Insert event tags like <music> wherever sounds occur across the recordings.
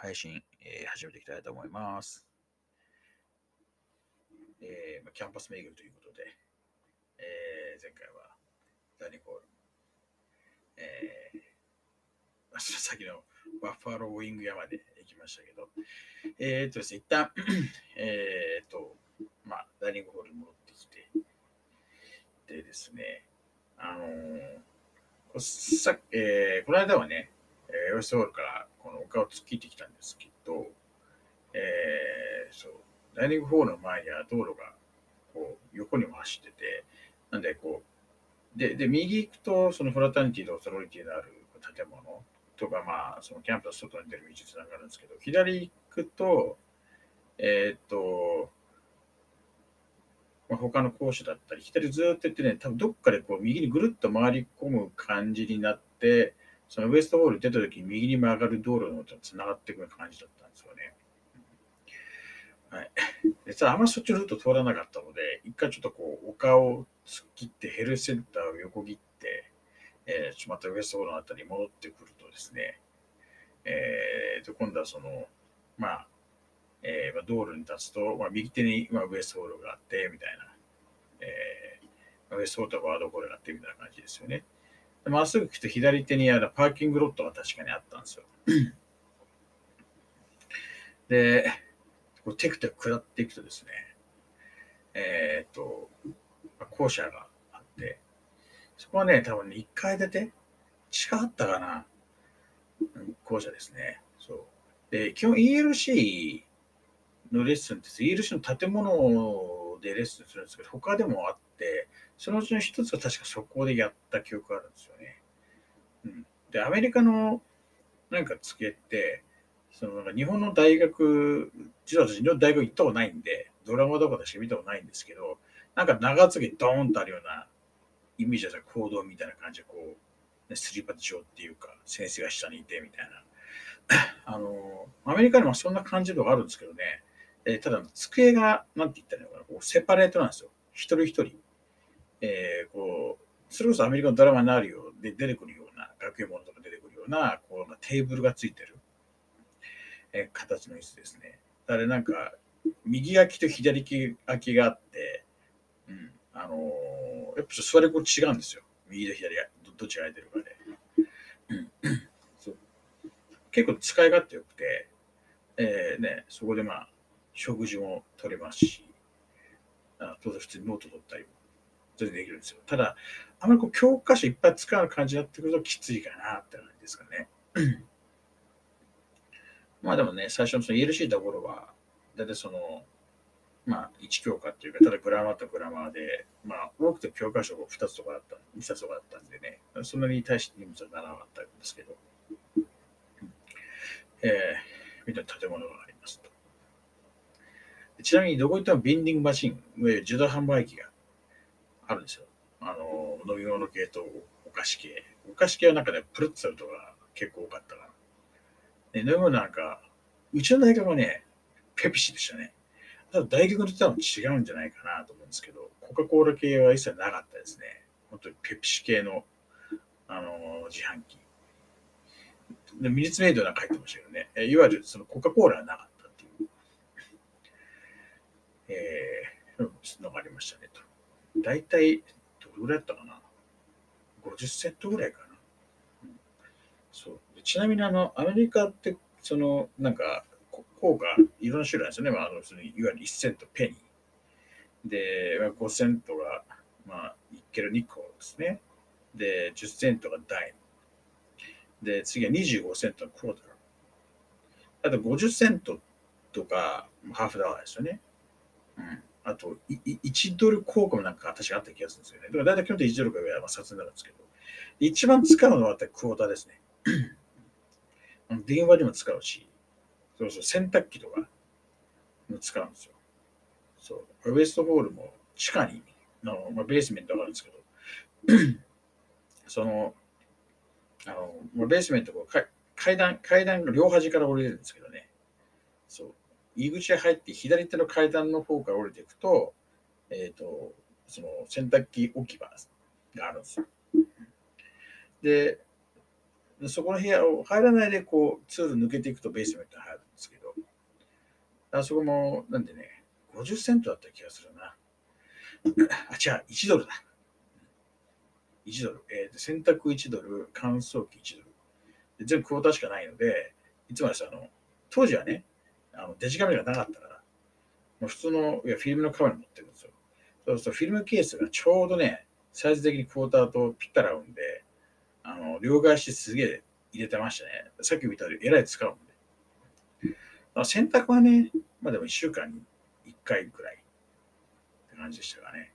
配信、えー始めていきたいと思います。えーまあキャンパス巡りということで、えー前回はダニコール、えーまあその先のバッファローウィング山で行きましたけど、えーっとですね、一旦、えーっと、まあ、ダイニングホールに戻ってきて、でですね、あのーこさえーこの間はね、えーウェストホールからこの丘を突っ切ってきたんですけど、えーそう、ダイニングホールの前には道路がこう横にも走ってて、なんでこう、で、で右行くと、そのフラタニティとオソロリティのある建物とか、まあ、そのキャンプの外に出る道つながるんですけど、左行くと、えーっと、まあ、他の校舎だったり、左ずっと行ってね、多分どっかでこう右にぐるっと回り込む感じになって、そのウエストホール出た時に右に曲がる道路のとつながっていくような感じだったんですよね。はい。でただあんまりそっちのルート通らなかったので、一回ちょっとこう、丘を突っ切ってヘルセンターを横切って、えーちょっとまたウエストホールのあたりに戻ってくるとですね、えーと、今度はその、まあ、えーまあ、道路に立つと、まあ、右手に、まあ、ウエストホールがあって、みたいな、えー、ウエストホールとワードホールがあって、みたいな感じですよね。まっすぐ来て左手にあるパーキングロットが確かにあったんですよ。で、こうテクテク下っていくとですね、えーっと、校舎があって、そこはね、多分ね、1階建て近かったかな校舎ですね。そう。で、基本 ELC のレッスンって、ELC の建物でレッスンするんですけど、他でもあって、そのうちの一つは確かそこでやった記憶があるんですよね。うん、で、アメリカのなんか付けって、その日本の大学、実は私、日本の大学行ったことないんで、ドラマとかでしか見たことないんですけど、なんか長継ぎドーンとあるようなイメージだった行動みたいな感じで、こう、スリーパッチ状っていうか、先生が下にいてみたいな。<coughs> あの、アメリカにもそんな感じのがあるんですけどね、えただ、机が、なんて言ったらいいのかな、こうセパレートなんですよ。一人一人。えーこう、それこそアメリカのドラマになるようで出てくるような、学園ものとか出てくるような、こう、テーブルがついてる、えー形の椅子ですね。だからなんか、右空きと左空きがあって、うん、あのーやっぱ座り心地違うんですよ。右と左が、どどっちが空いてるかで。うん <coughs> 結構使い勝手よくて、えーね、そこでまあ、食事も取れますし、あ当然普通にノート取ったりも全然できるんですよ。ただ、あまりこう教科書いっぱい使う感じになってくるときついかなって感じですかね。まあでもね、最初のその ELC のところは、だいたいその、まあ1教科っていうか、ただグラマーとグラマーで、まあ多くて教科書が2つとかだった、2冊とかだったんでね、そんなに対して荷物はならなかったんですけど、えー、みたいな建物がありますと。ちなみにどこ行ってもビンディングマシン、いわゆる自動販売機があるんですよ。あの、飲み物系とお菓子系。お菓子系はなんかね、プルッツァルとか結構多かったかな。で、飲み物なんか、うちの大学はね、ペプシでしたね。ただ大学によっては違うんじゃないかなと思うんですけど、コカ・コーラ系は一切なかったですね。本当にペプシ系の、あの自販機。でミニツメイドなんか入ってましたけどね、えいわゆるそのコカ・コーラはなかったっていう、えー、のがありましたねと。大体、どれぐらいだったかな ?50 セットぐらいかな。うんそうちなみにあの、アメリカって、その、なんか、こ効果、いろんな種類なんですよね。まあ、あのそのいわゆる1セント、ペニー。で、5セントが、まあ、1ケル2個ですね。で、10セントがダイム。で、次は25セントのクォーター。あと50セントとか、ハーフダワーですよね。うん。あと、1ドル効果もなんか確かあった気がするんですよね。だから大体基本的に1ドルかぐらいはまあ札になるんですけど、一番使うのはクォーターですね。電話にも使うし、そうそう、洗濯機とかも、使うんですよ。そう。ウェストホールも地下に、のまあ、ベースメントがあるんですけど、その、あの、まあ、ベースメントこう階段、階段の両端から降りれるんですけどね。そう。入り口へ入って左手の階段の方から降りていくと、えっ、ー、と、その洗濯機置き場があるんですよ。で、そこの部屋を入らないでこう、ツール抜けていくとベースメントに入るんですけど、あそこも、なんでね、50セントだった気がするな。あ、違う、1ドルだ。1ドル。えー、洗濯1ドル、乾燥機1ドル。で全部クォーターしかないので、いつもですあの、当時はね、あのデジカメラがなかったから、もう普通のいやフィルムのカメラ持ってるんですよ。そうするとフィルムケースがちょうどね、サイズ的にクォーターとぴったり合うんで、あの、両替してすげえ入れてましたね。さっき見たよりえらい使うんで。洗濯はね、まあでも1週間に1回くらいって感じでしたかね。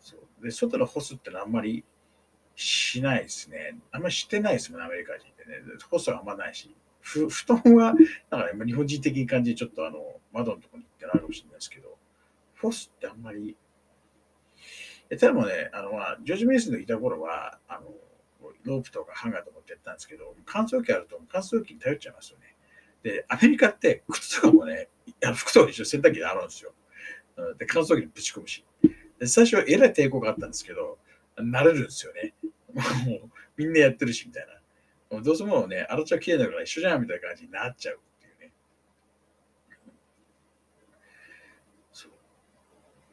そうで、外の干すってのはあんまりしないですね。あんまりしてないですもん、アメリカ人ってね。干すはあんまないし。ふ <laughs> 布団は、なんかね、日本人的に感じでちょっとあの、窓のところに行ってなるかもしれないですけど、干すってあんまり、えただもね、あの、まあ、ジョージ・メイスのいた頃は、あの、ロープとかハンガーとかってやったんですけど、乾燥機あると乾燥機に頼っちゃいますよね。で、アメリカって靴とかもね、服とか一緒洗濯機で洗うんですよ。で、乾燥機にぶち込むし。で最初はえらい抵抗があったんですけど、慣れるんですよね。もうみんなやってるし、みたいな。どうせもうね、洗っちゃ綺麗だから一緒じゃんみたいな感じになっちゃうっていうね。そう。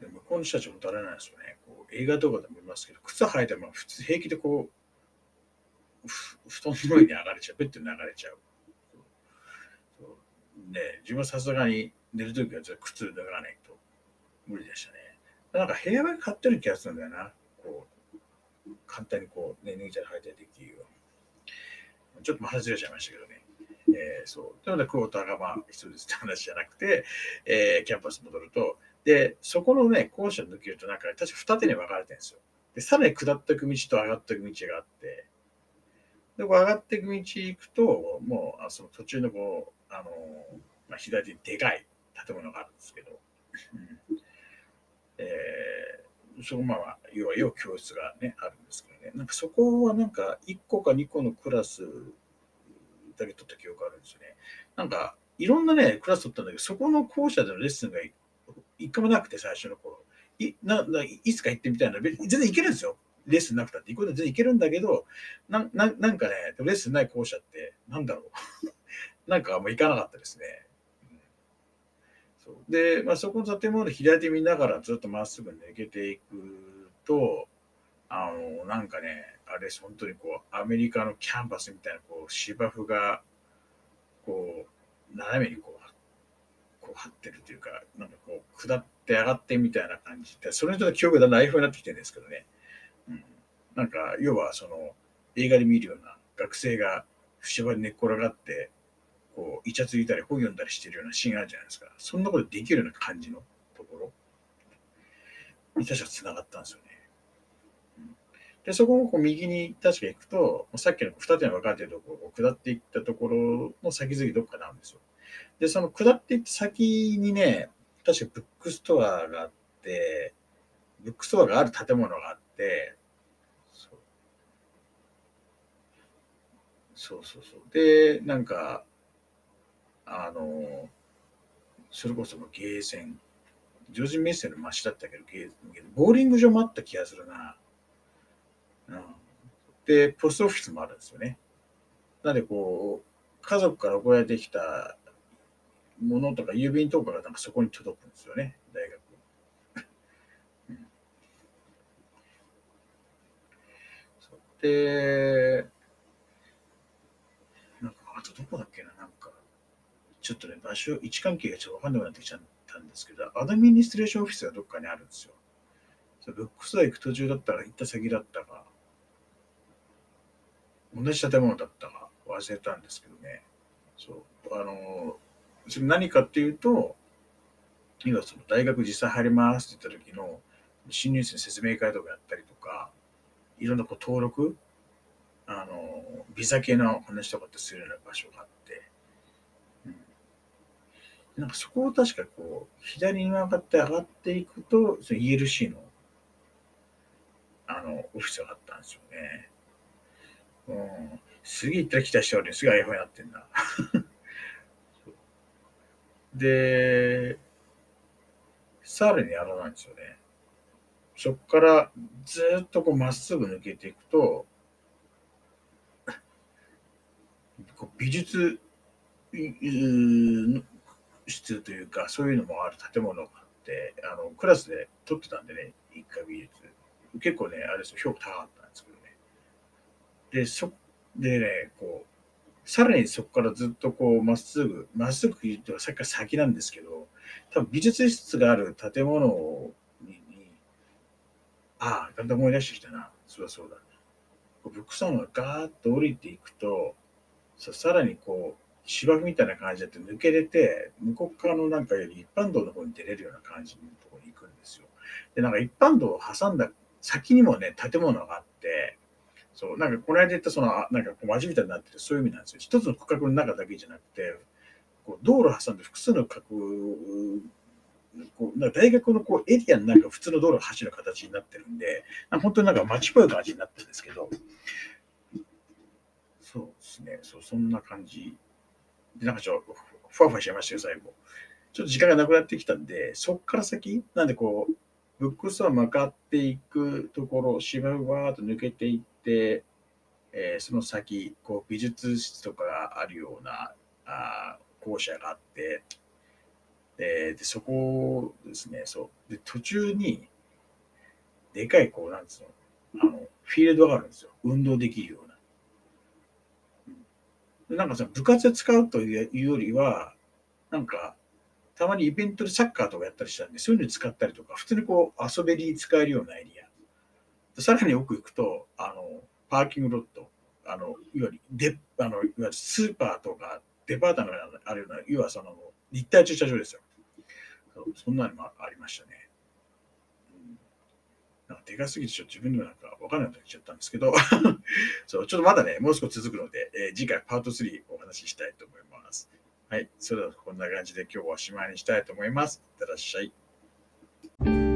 で向こうの人たちも誰なんですよね。こう映画とかでも見ますけど、靴履いても普通平気でこう、布団の上に上がれちゃう、ベッドに流れちゃう。そうね、自分はさすがに寝るときは靴脱がないと無理でしたね。なんか部屋が買ってる気がするんだよな。こう、簡単にこう、ね、脱いたり履いたりできるように。ちょっと外れちゃいましたけどね。えー、そう。なので、クォーターがまあ必要ですって話じゃなくて、えー、キャンパス戻ると、で、そこのね、校舎抜けると、なんか、確か二手に分かれてるんですよ。で、さらに下っていく道と上がっていく道があって、で、こう上がっていく道行くと、もう、あその途中のこう、あの、まあ、左にでかい建物があるんですけど、うんえ、そこまあ、要は要教室がね、あるんですけどね、なんかそこはなんか1個か2個のクラスだけ取った記憶あるんですよね。なんか、いろんなね、クラス取ったんだけど、そこの校舎でのレッスンが一回もなくて、最初の頃。いなないつか行ってみたいな、全然行けるんですよ。レッスンなくたって行くこと全然行けるんだけど、なななんかね、レッスンない校舎って、なんだろう。<laughs> なんかあんま行かなかったですね。そうで、まあ、そこの建物で左手見ながらずっとまっすぐ抜けていくと、あの、なんかね、あれ、本当にこう、アメリカのキャンパスみたいな、こう、芝生が、こう、斜めにこう、こう張ってるというか、なんかこう、下って上がってみたいな感じで、それの記憶がだんだんになってきてるんですけどね。うん、なんか、要は、その、映画で見るような学生が芝に寝っ転がって、こう、イチャついたり本読んだりしてるようなシーンあるじゃないですか。そんなことできるような感じのところに確か繋がったんですよね。で、そこをこう右に確か行くと、さっきの二手に分かれてるところを下っていったところの先々どっかなんですよ。で、その下っていった先にね、確かブックストアがあって、ブックストアがある建物があって、そうそうそうそう。で、なんか、あの、それこそゲーセン、ジョージ・メッセの街だったけど、ゲーセンボーリング場もあった気がするな。うん、で、ポストオフィスもあるんですよね。なので、こう、家族から送られてきたものとか、郵便とかがなんかそこに届くんですよね、大学。うん、で、なんか、あとどこだっけな、ちょっとね、場所、位置関係がちょっとわかんなくなってきちゃったんですけど、アドミニストレーションオフィスがどっかにあるんですよ。そブックストア行く途中だったら行った先だったか、同じ建物だったか忘れたんですけどね。そう。あの、それ何かっていうと、今その大学実際入りますって言った時の新入生の説明会とかやったりとか、いろんなこう登録、あの、ビザ系の話とかってするような場所があって、なんかそこを確かこう、左に曲がって上がっていくと、その ELC の、あの、オフィスがあったんですよね。うん。すげえ行ったら来た人はね、すげえ iPhone になってんだ。<laughs> で、さらにあのなんですよね。そこからずっとこうまっすぐ抜けていくと、こう美術室というか、そういうのもある建物があって、あのクラスで撮ってたんでね、一回美術。結構ね、あれですよ、評価高かったんですけどね。で、そ、でね、こう、さらにそこからずっとこう、まっすぐ、まっすぐ言ってはさっきから先なんですけど、多分美術室がある建物にああ、だんだん思い出してきたな。そうだそうだ。ブックサンがガーッと降りていくと、さらにこう、芝生みたいな感じで抜けれて、向こう側のなんかより一般道の方に出れるような感じのところに行くんですよ。で、なんか一般道を挟んだ先にもね、建物があって、そう、なんかこの間言ったその、なんかこう街みたいになっててそういう意味なんですよ。一つの区画の中だけじゃなくて、こう道路挟んで複数の区画こうな大学のこうエリアのなんか普通の道路が走る形になってるんで、本当になんか街っぽい感じになってるんですけど、そうですね、そうそんな感じ。で、なんかちょっとふわふわしちゃいましたよ、最後。ちょっと時間がなくなってきたんで、そっから先、なんでこう、ブックストア向かっていくところ、芝生わーっと抜けていって、えー、その先、こう美術室とかがあるようなあ校舎があって、で、でそこですね、そう。で、途中に、でかい、こう、なんつうの、あの、フィールドがあるんですよ。運動できるような。なんかさ、部活で使うというよりは、なんか、たまにイベントでサッカーとかやったりしたんで、そういうのに使ったりとか、普通にこう、遊べに使えるようなエリア。さらに奥行くと、あの、パーキングロット、あの、いわゆる、で、あの、いわゆるスーパーとか、デパートのあるような、要はその、立体駐車場ですよ。そんなのもありましたね。なんかでかすぎてちょっと自分でもなんかわかんなくなっちゃったんですけど <laughs> そう、ちょっとまだね、もう少し続くので、えー、次回パート3お話ししたいと思います。はい、それではこんな感じで今日はおしまいにしたいと思います。いってらっしゃい。